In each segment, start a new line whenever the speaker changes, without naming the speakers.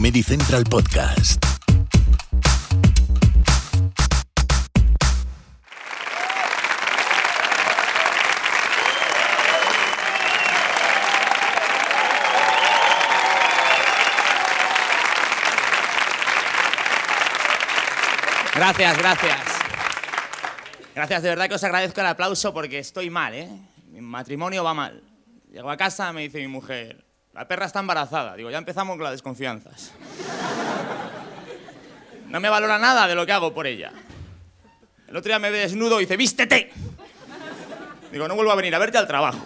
Comedy Central Podcast.
Gracias, gracias. Gracias, de verdad que os agradezco el aplauso porque estoy mal, ¿eh? Mi matrimonio va mal. Llego a casa, me dice mi mujer, la perra está embarazada. Digo, ya empezamos con las desconfianzas. No me valora nada de lo que hago por ella. El otro día me ve desnudo y dice, vístete. Digo, no vuelvo a venir a verte al trabajo.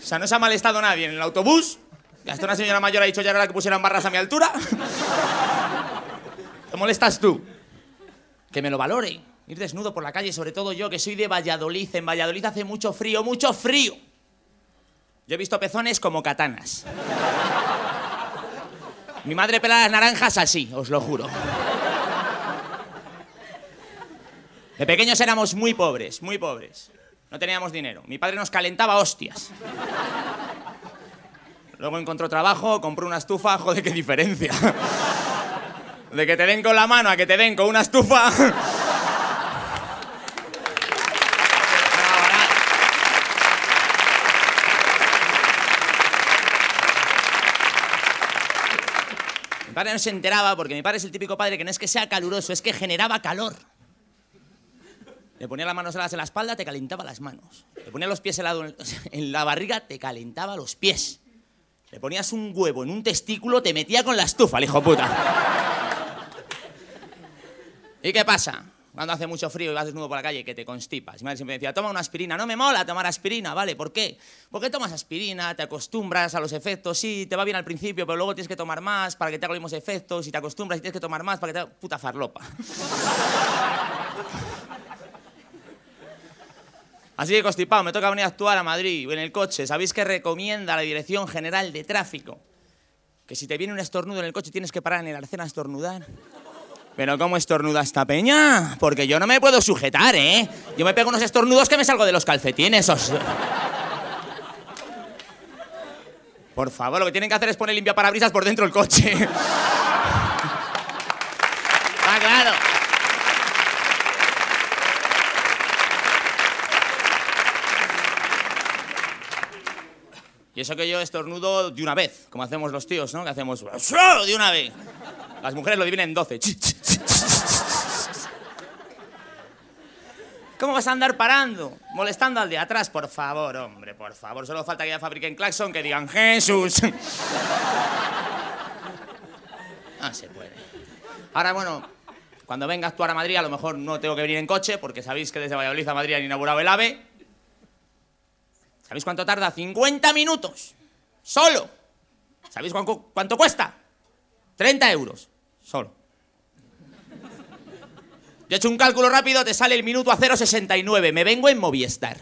O sea, no se ha malestado nadie en el autobús. Hasta una señora mayor ha dicho ya era que pusieran barras a mi altura. ¿Te molestas tú? Que me lo valore. Ir desnudo por la calle, sobre todo yo, que soy de Valladolid. En Valladolid hace mucho frío, mucho frío. Yo he visto pezones como katanas. Mi madre pela las naranjas así, os lo juro. De pequeños éramos muy pobres, muy pobres. No teníamos dinero. Mi padre nos calentaba hostias. Luego encontró trabajo, compró una estufa, joder, qué diferencia. De que te den con la mano a que te den con una estufa. Mi padre no se enteraba porque mi padre es el típico padre que no es que sea caluroso, es que generaba calor. Le ponía las manos heladas en la espalda, te calentaba las manos. Le ponía los pies helados en la barriga, te calentaba los pies. Le ponías un huevo en un testículo, te metía con la estufa, el hijo puta. ¿Y qué pasa? Cuando hace mucho frío y vas desnudo por la calle, que te constipas. Mi madre siempre decía, toma una aspirina. No me mola tomar aspirina, ¿vale? ¿Por qué? Porque tomas aspirina, te acostumbras a los efectos. Sí, te va bien al principio, pero luego tienes que tomar más para que te haga los mismos efectos. Y te acostumbras y tienes que tomar más para que te haga... Puta farlopa. Así que constipado, me toca venir a actuar a Madrid en el coche. ¿Sabéis que recomienda la Dirección General de Tráfico? Que si te viene un estornudo en el coche tienes que parar en el arcén a estornudar. Pero ¿cómo estornuda esta peña? Porque yo no me puedo sujetar, ¿eh? Yo me pego unos estornudos que me salgo de los calcetines. os- Por favor, lo que tienen que hacer es poner limpia parabrisas por dentro del coche. Ah, claro. Y eso que yo estornudo de una vez, como hacemos los tíos, ¿no? Que hacemos de una vez. Las mujeres lo dividen en 12. ¿Cómo vas a andar parando? Molestando al de atrás, por favor, hombre, por favor. Solo falta que ya fabriquen claxon que digan Jesús. No se puede. Ahora, bueno, cuando venga a actuar a Madrid, a lo mejor no tengo que venir en coche, porque sabéis que desde Valladolid a Madrid han inaugurado el AVE. ¿Sabéis cuánto tarda? 50 minutos. Solo. ¿Sabéis cuánto cuesta? 30 euros. Solo. Yo he hecho un cálculo rápido, te sale el minuto a 0,69. Me vengo en Movistar.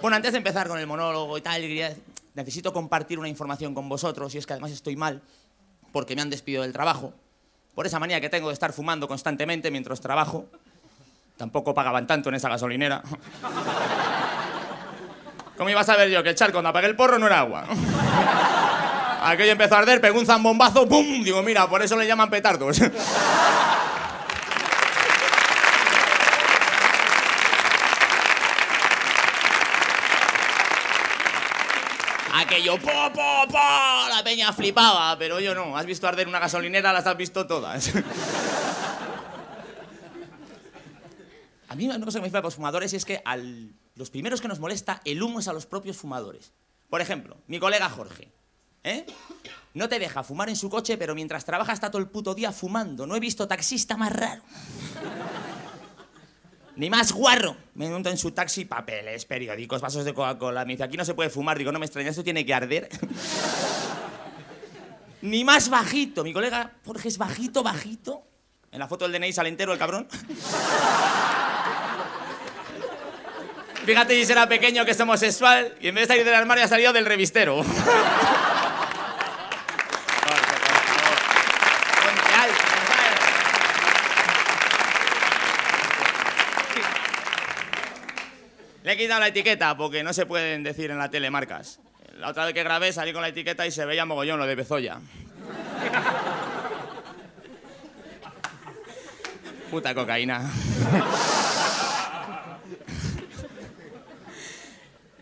Bueno, antes de empezar con el monólogo y tal, necesito compartir una información con vosotros, y es que además estoy mal, porque me han despedido del trabajo, por esa manía que tengo de estar fumando constantemente mientras trabajo. Tampoco pagaban tanto en esa gasolinera. ¿Cómo iba a saber yo que echar cuando apagué el porro no era agua? Aquello empezó a arder, pegó un zambombazo, ¡pum! Digo, mira, por eso le llaman petardos. Aquello, po, po, po, la peña flipaba, pero yo no. Has visto arder una gasolinera, las has visto todas. A mí una cosa que me flipa de los fumadores es que al, los primeros que nos molesta el humo es a los propios fumadores. Por ejemplo, mi colega Jorge. ¿Eh? No te deja fumar en su coche, pero mientras trabaja está todo el puto día fumando. No he visto taxista más raro. Ni más guarro. Me monto en su taxi, papeles, periódicos, vasos de Coca-Cola. Me dice, aquí no se puede fumar. Digo, no me extraña, esto tiene que arder. Ni más bajito. Mi colega Jorge es bajito, bajito. En la foto del DNI sale entero el cabrón. Fíjate si será pequeño que es homosexual y en vez de salir del armario ha salido del revistero. Jorge, por favor. Ponte alto, compadre. Le he quitado la etiqueta porque no se pueden decir en la tele marcas. La otra vez que grabé salí con la etiqueta y se veía mogollón lo de Bezoya. Puta cocaína.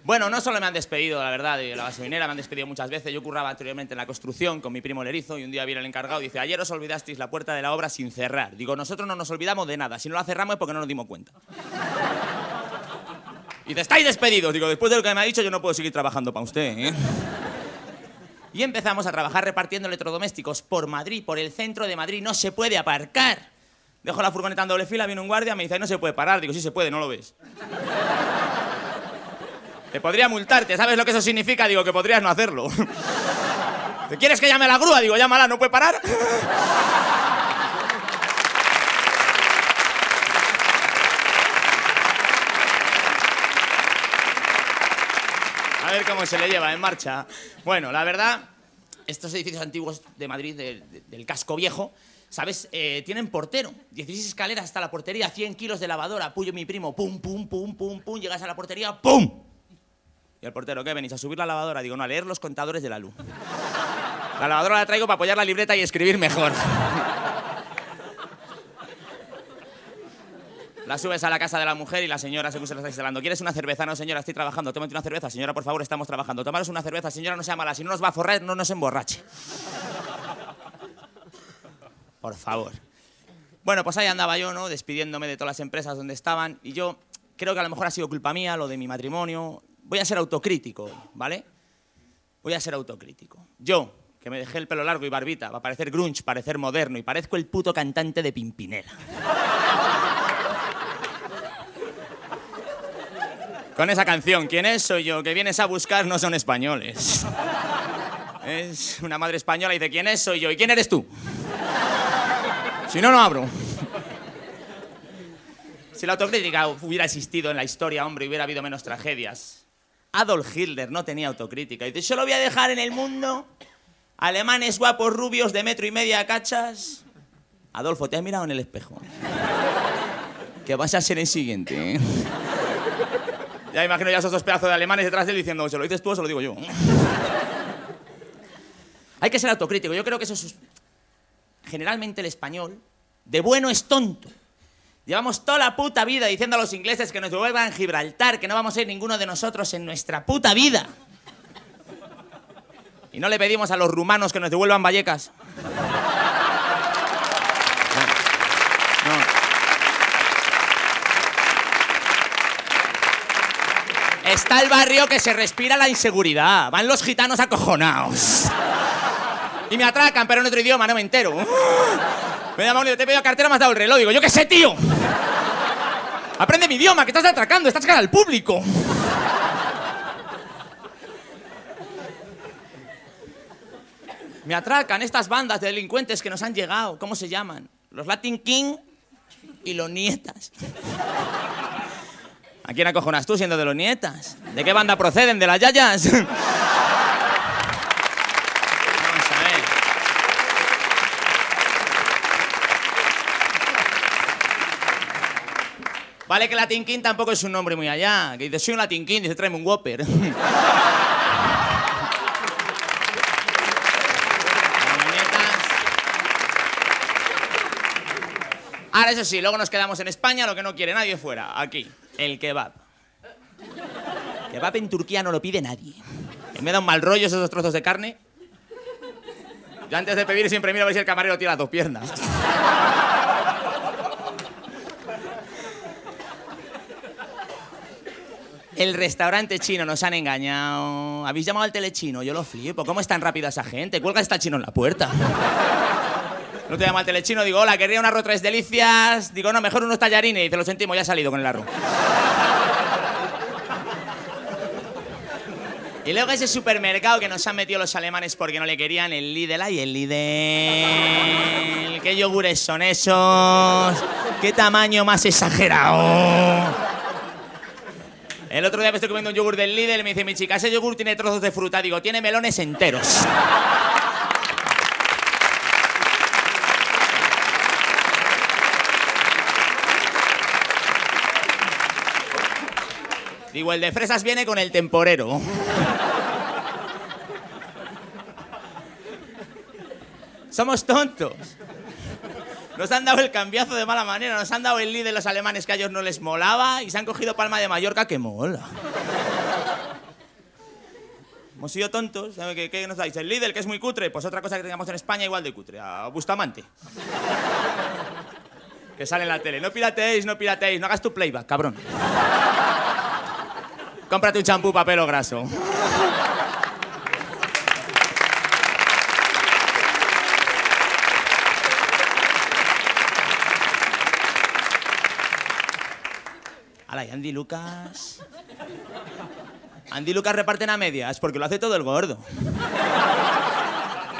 Bueno, no solo me han despedido, la verdad, de la gasolinera, me han despedido muchas veces. Yo curraba anteriormente en la construcción con mi primo Lerizo y un día viene el encargado y dice, ayer os olvidasteis la puerta de la obra sin cerrar. Digo, nosotros no nos olvidamos de nada, si no la cerramos es porque no nos dimos cuenta. Y dice, estáis despedidos. Digo, después de lo que me ha dicho yo no puedo seguir trabajando para usted. ¿eh? Y empezamos a trabajar repartiendo electrodomésticos por Madrid, por el centro de Madrid. No se puede aparcar. Dejo la furgoneta en doble fila, viene un guardia, me dice, no se puede parar. Digo, sí se puede, no lo ves. Te podría multarte, ¿sabes lo que eso significa? Digo, que podrías no hacerlo. ¿Te quieres que llame a la grúa? Digo, llámala, ¿no puede parar? Cómo se le lleva en marcha. Bueno, la verdad, estos edificios antiguos de Madrid, de- de- del casco viejo, ¿sabes? Eh, tienen portero. 16 escaleras hasta la portería, 100 kilos de lavadora. Puyo mi primo, pum, pum, pum, pum, pum. Llegas a la portería, ¡pum! Y el portero, ¿qué venís? ¿A subir la lavadora? Digo, no, a leer los contadores de la luz. La lavadora la traigo para apoyar la libreta y escribir mejor. La subes a la casa de la mujer y la señora según se la está instalando. ¿Quieres una cerveza? No, señora, estoy trabajando. Tómate una cerveza. Señora, por favor, estamos trabajando. Tomaros una cerveza. Señora, no sea mala. Si no nos va a forrar, no nos emborrache. Por favor. Bueno, pues ahí andaba yo, ¿no? Despidiéndome de todas las empresas donde estaban. Y yo creo que a lo mejor ha sido culpa mía, lo de mi matrimonio. Voy a ser autocrítico, ¿vale? Voy a ser autocrítico. Yo, que me dejé el pelo largo y barbita, va a parecer grunge, parecer moderno y parezco el puto cantante de Pimpinela. Con esa canción, ¿quién es? Soy yo, que vienes a buscar no son españoles. Es una madre española y dice, ¿quién es? Soy yo. ¿Y quién eres tú? Si no, no abro. Si la autocrítica hubiera existido en la historia, hombre, hubiera habido menos tragedias. Adolf Hitler no tenía autocrítica. Y dice, solo voy a dejar en el mundo alemanes guapos, rubios, de metro y media, cachas. Adolfo, ¿te has mirado en el espejo? Que vas a ser el siguiente, ¿eh? Ya imagino ya esos dos pedazos de alemanes detrás de él diciendo, ¿se lo dices tú o se lo digo yo? Hay que ser autocrítico. Yo creo que eso es... Generalmente el español, de bueno es tonto. Llevamos toda la puta vida diciendo a los ingleses que nos devuelvan Gibraltar, que no vamos a ir ninguno de nosotros en nuestra puta vida. Y no le pedimos a los rumanos que nos devuelvan Vallecas. No. No. Está el barrio que se respira la inseguridad. Van los gitanos acojonados. Y me atracan, pero en otro idioma, no me entero. Me llama dice, te he pedido cartera, me has dado el reloj. Digo, yo qué sé, tío. Aprende mi idioma, que estás atracando, estás cara al público. Me atracan estas bandas de delincuentes que nos han llegado. ¿Cómo se llaman? Los Latin King y los Nietas. ¿A quién acojonas tú siendo de los Nietas? ¿De qué banda proceden? ¿De las Yayas? Vamos a ver. Vale que Latin King tampoco es un nombre muy allá. Que dice, soy un Latin King, dice, tráeme un Whopper. Ahora, eso sí, luego nos quedamos en España, lo que no quiere nadie fuera. Aquí, el kebab. Kebab en Turquía no lo pide nadie. Me da un mal rollo esos trozos de carne. Yo antes de pedir siempre miro a ver si el camarero tira las dos piernas. El restaurante chino nos han engañado. ¿Habéis llamado al telechino? Yo lo flipo. ¿Cómo es tan rápida esa gente? Cuelga está chino en la puerta. No te llama al telechino, digo, hola, querría un arroz tres delicias. Digo, no, mejor unos tallarines. Y dice, lo sentimos, ya ha salido con el arroz. Y luego ese supermercado que nos han metido los alemanes porque no le querían el Lidl. ¡Ay, el Lidl! ¿Qué yogures son esos? ¿Qué tamaño más exagerado? El otro día me estoy comiendo un yogur del Lidl y me dice mi chica, ese yogur tiene trozos de fruta. Digo, tiene melones enteros. Digo, el de fresas viene con el temporero. Somos tontos. Nos han dado el cambiazo de mala manera, nos han dado el líder de los alemanes que a ellos no les molaba y se han cogido Palma de Mallorca que mola. Hemos sido tontos. ¿sabe ¿Qué, ¿Qué, nos dais? ¿El líder, que es muy cutre? Pues otra cosa que tengamos en España igual de cutre, a Bustamante. que sale en la tele. No pirateéis, no pirateéis, no hagas tu playback, cabrón. Cómprate un champú para pelo graso. Hala, y Andy Lucas. Andy Lucas reparten a medias porque lo hace todo el gordo.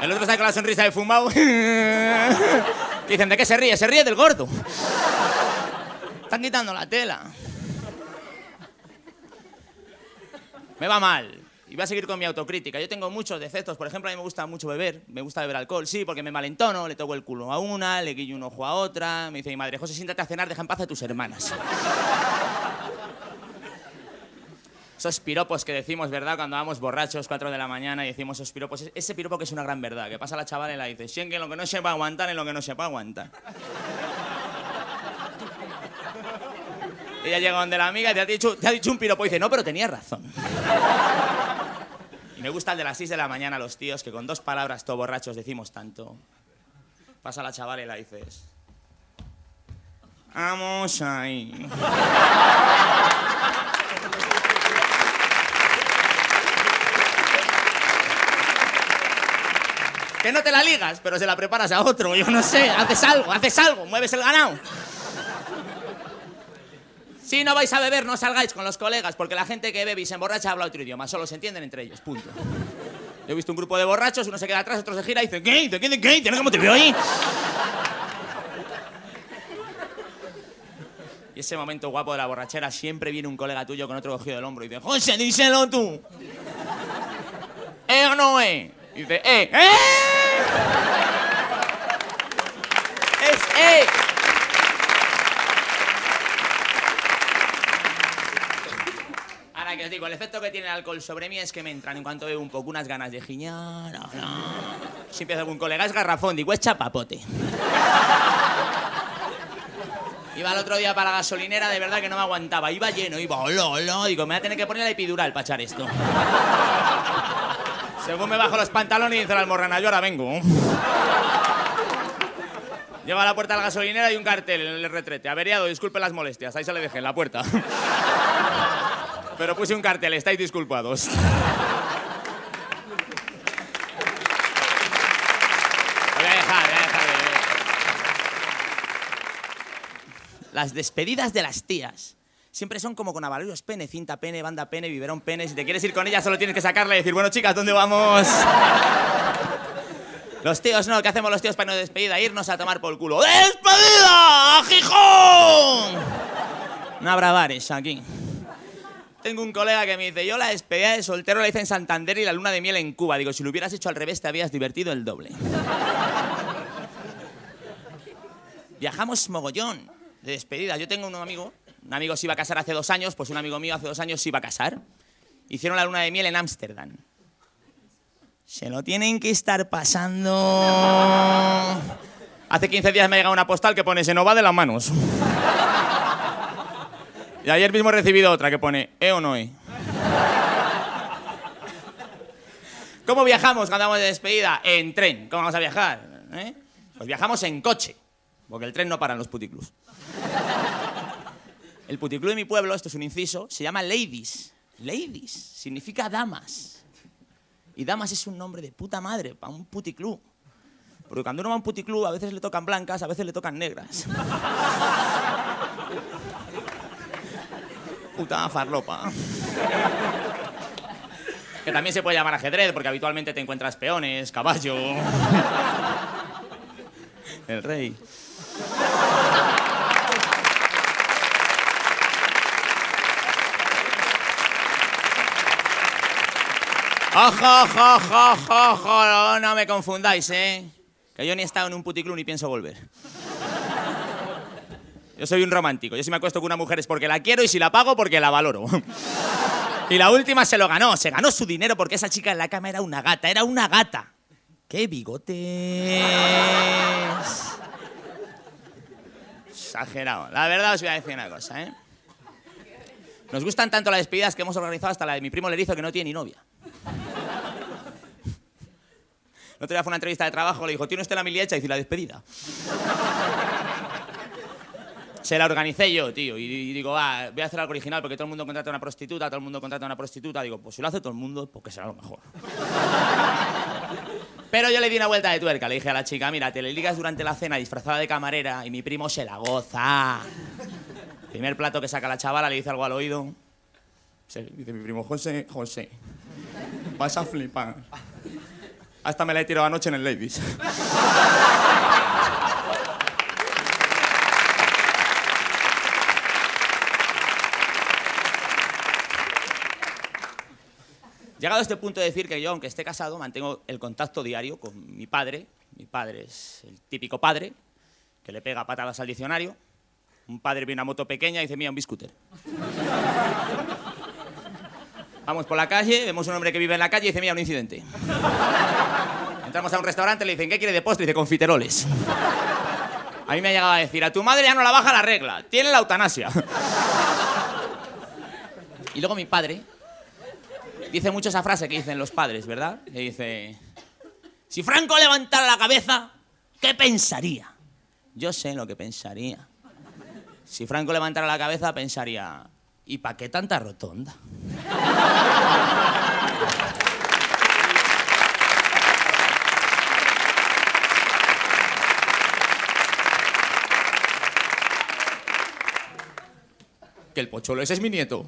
El otro está con la sonrisa de fumado. Dicen, ¿de qué se ríe? Se ríe del gordo. Están quitando la tela. Me va mal. Y voy a seguir con mi autocrítica. Yo tengo muchos defectos. Por ejemplo, a mí me gusta mucho beber. Me gusta beber alcohol, sí, porque me malentono, le toco el culo a una, le guillo un ojo a otra. Me dice mi madre, José, siéntate a cenar, deja en paz a tus hermanas. Esos piropos que decimos, ¿verdad? Cuando vamos borrachos, 4 de la mañana, y decimos esos piropos. Ese piropo que es una gran verdad, que pasa la chavala y la dice, si en que lo que no se va a aguantar, en lo que no se va a aguantar. Ella llega donde la amiga y te ha dicho, te ha dicho un piropo y dice, no, pero tenía razón. Y me gusta el de las 6 de la mañana, los tíos, que con dos palabras, todo borrachos, decimos tanto. Pasa la chavala y la dices, vamos ahí. Que no te la ligas, pero se la preparas a otro. Yo no sé, haces algo, haces algo, mueves el ganado. Si no vais a beber, no salgáis con los colegas, porque la gente que bebe y se emborracha habla otro idioma, solo se entienden entre ellos, punto. Yo he visto un grupo de borrachos, uno se queda atrás, otro se gira y dice, ¿qué? ¿Qué? ¿Qué? ¿Qué? ¿Cómo te veo ahí? Y ese momento guapo de la borrachera, siempre viene un colega tuyo con otro cogido del hombro y dice, José, díselo tú. ¿Eh o no es? Y dice, ¡eh! ¡Eh! ¡Es eh! Que digo, el efecto que tiene el alcohol sobre mí es que me entran en cuanto veo un poco unas ganas de giñar. No, no. Si empieza algún colega, es garrafón, digo, es chapapote. Iba el otro día para la gasolinera, de verdad que no me aguantaba. Iba lleno, iba, hola. Digo, me voy a tener que poner la epidural para echar esto. Según me bajo los pantalones y dice la almorrana, yo ahora vengo. Lleva a la puerta de la gasolinera y un cartel en el retrete. Averiado, disculpe las molestias. Ahí se le dejé, en la puerta. Pero puse un cartel, estáis disculpados. Las despedidas de las tías siempre son como con avaloros pene, cinta pene, banda pene, biberón pene. Si te quieres ir con ella, solo tienes que sacarla y decir, bueno, chicas, ¿dónde vamos? Los tíos, no, ¿qué hacemos los tíos para no despedida? Irnos a tomar por el culo. ¡Despedida! ¡A Gijón! No habrá bares aquí. Tengo un colega que me dice, yo la despedida de soltero la hice en Santander y la luna de miel en Cuba. Digo, si lo hubieras hecho al revés, te habías divertido el doble. Viajamos mogollón de despedida. Yo tengo un amigo, un amigo se iba a casar hace dos años, pues un amigo mío hace dos años se iba a casar. Hicieron la luna de miel en Ámsterdam. Se lo tienen que estar pasando. Hace 15 días me ha llegado una postal que pone se nos va de las manos. Y ayer mismo he recibido otra que pone ¿e o no e? ¿Cómo viajamos cuando vamos de despedida? En tren. ¿Cómo vamos a viajar? ¿Eh? Pues viajamos en coche, porque el tren no para en los puticlus. El puticlub de mi pueblo, esto es un inciso, se llama Ladies. Ladies significa damas. Y damas es un nombre de puta madre para un puticlub. Porque cuando uno va a un puticlub, a veces le tocan blancas, a veces le tocan negras. Puta farlopa. Que también se puede llamar ajedrez, porque habitualmente te encuentras peones, caballo. El rey. ¡Ojo, ojo, ojo, ojo! No me confundáis, ¿eh? Que yo ni he estado en un puticlub ni pienso volver. Yo soy un romántico. Yo si me acuesto con una mujer es porque la quiero y si la pago porque la valoro. Y la última se lo ganó, se ganó su dinero porque esa chica en la cama era una gata, era una gata. ¡Qué bigotes! Exagerado. La verdad os voy a decir una cosa, ¿eh? Nos gustan tanto las despedidas que hemos organizado hasta la de mi primo Lerizo que no tiene ni novia. El otro día fue una entrevista de trabajo, le dijo, ¿tiene usted la mili hecha? Y dice, la despedida. Se la organicé yo, tío, y, y digo, va, voy a hacer algo original porque todo el mundo contrata a una prostituta, todo el mundo contrata a una prostituta. Digo, pues si lo hace todo el mundo, pues que será lo mejor. Pero yo le di una vuelta de tuerca, le dije a la chica, mira, te le ligas durante la cena disfrazada de camarera y mi primo se la goza. Primer plato que saca la chavala, le dice algo al oído. Se- dice mi primo, José, José, vas a flipar. Hasta me la he tirado anoche en el Ladies. Llegado a este punto de decir que yo, aunque esté casado, mantengo el contacto diario con mi padre. Mi padre es el típico padre que le pega patadas al diccionario. Un padre ve una moto pequeña y dice, mira, un biscooter. Vamos por la calle, vemos un hombre que vive en la calle y dice, mira, un incidente. Entramos a un restaurante, le dicen, ¿qué quiere de postre? Y dice, confiteroles. A mí me ha llegado a decir, a tu madre ya no la baja la regla, tiene la eutanasia. Y luego mi padre dice mucho esa frase que dicen los padres, ¿verdad? Que dice, si Franco levantara la cabeza, ¿qué pensaría? Yo sé lo que pensaría. Si Franco levantara la cabeza, pensaría, ¿y para qué tanta rotonda? Que el pocholo ese es mi nieto.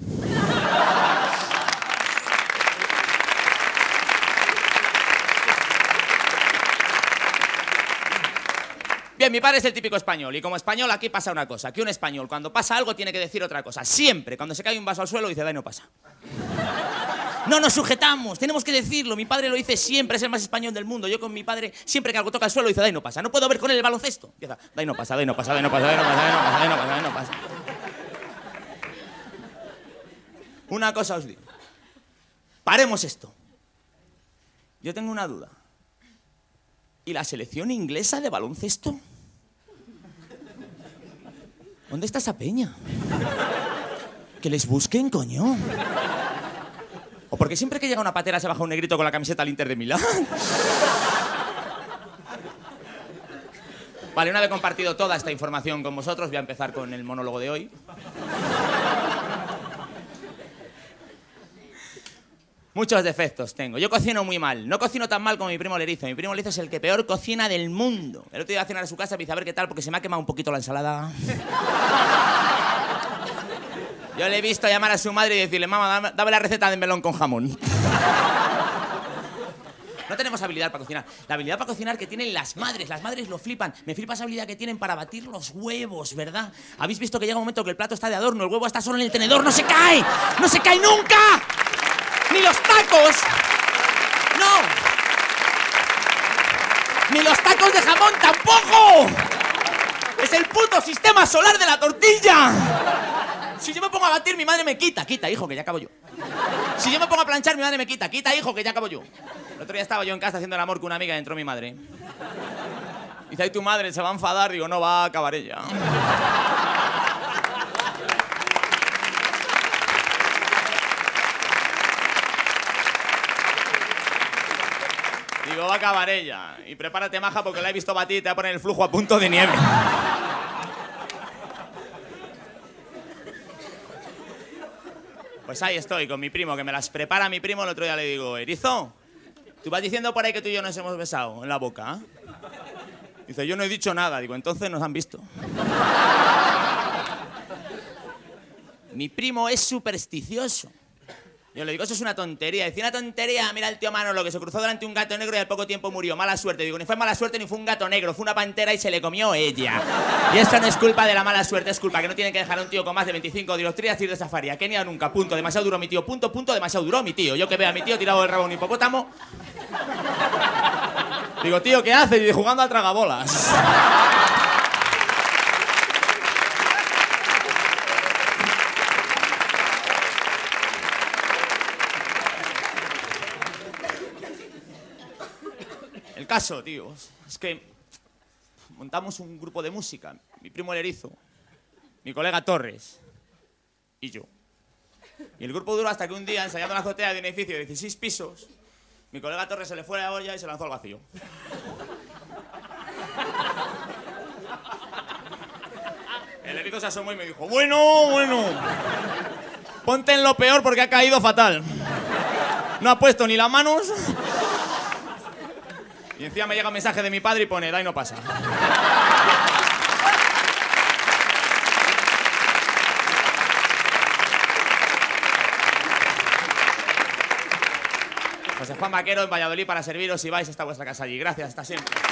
Bien, mi padre es el típico español y como español aquí pasa una cosa, que un español cuando pasa algo tiene que decir otra cosa. Siempre, cuando se cae un vaso al suelo dice, "Dai, no pasa. No nos sujetamos, tenemos que decirlo. Mi padre lo dice siempre, es el más español del mundo. Yo con mi padre, siempre que algo toca el suelo, dice, "Dai, no pasa. No puedo ver con él el baloncesto. Empieza, "Dai, no pasa, dai, no pasa, dai, no pasa, dai, no pasa, dai, no pasa, dai, no pasa, no pasa. Una cosa os digo. Paremos esto. Yo tengo una duda. ¿Y la selección inglesa de baloncesto? ¿Dónde está esa peña? Que les busquen, coño. O porque siempre que llega una patera se baja un negrito con la camiseta al Inter de Milán. Vale, una vez compartido toda esta información con vosotros, voy a empezar con el monólogo de hoy. Muchos defectos tengo. Yo cocino muy mal. No cocino tan mal como mi primo Lerizo. Mi primo Lerizo es el que peor cocina del mundo. El otro día iba a cenar a su casa y me dice, a ver qué tal, porque se me ha quemado un poquito la ensalada. Yo le he visto llamar a su madre y decirle, mamá, dame, dame la receta de melón con jamón. No tenemos habilidad para cocinar. La habilidad para cocinar que tienen las madres. Las madres lo flipan. Me flipa esa habilidad que tienen para batir los huevos, ¿verdad? ¿Habéis visto que llega un momento que el plato está de adorno, el huevo está solo en el tenedor, no se cae? ¡No se cae nunca! ¡Ni los tacos! ¡No! ¡Ni los tacos de jamón tampoco! ¡Es el puto sistema solar de la tortilla! Si yo me pongo a batir, mi madre me quita. Quita, hijo, que ya acabo yo. Si yo me pongo a planchar, mi madre me quita. Quita, hijo, que ya acabo yo. El otro día estaba yo en casa haciendo el amor con una amiga y entró mi madre. Dice, ay, tu madre se va a enfadar. Digo, no, va a acabar ella. Va a acabar ella. Y prepárate, maja, porque la he visto batir y te va a poner el flujo a punto de nieve. Pues ahí estoy, con mi primo, que me las prepara mi primo. El otro día le digo, Erizo, tú vas diciendo por ahí que tú y yo nos hemos besado en la boca. ¿ah?". Dice, yo no he dicho nada. Digo, entonces nos han visto. mi primo es supersticioso. Yo le digo, eso es una tontería. Decía una tontería, mira el tío Manolo que se cruzó delante de un gato negro y al poco tiempo murió. Mala suerte. Digo, ni fue mala suerte ni fue un gato negro, fue una pantera y se le comió ella. Y esto no es culpa de la mala suerte, es culpa que no tienen que dejar a un tío con más de 25 dioptrías ir de safari. A Kenia nunca, punto. Demasiado duro mi tío, punto, punto, demasiado duro mi tío. Yo que veo a mi tío tirado del rabo un hipopótamo. Digo, tío, ¿qué haces? Y jugando al tragabolas. Caso. Es que montamos un grupo de música. Mi primo el Erizo, mi colega Torres y yo. Y el grupo duró hasta que un día, ensayando en la azotea de un edificio de 16 pisos, mi colega Torres se le fue la olla y se lanzó al vacío. El erizo se asomó y me dijo, bueno, bueno, ponte en lo peor porque ha caído fatal. No ha puesto ni las manos. Y encima me llega un mensaje de mi padre y pone, y no pasa. José Juan Vaquero en Valladolid para serviros si vais hasta vuestra casa allí. Gracias, hasta siempre.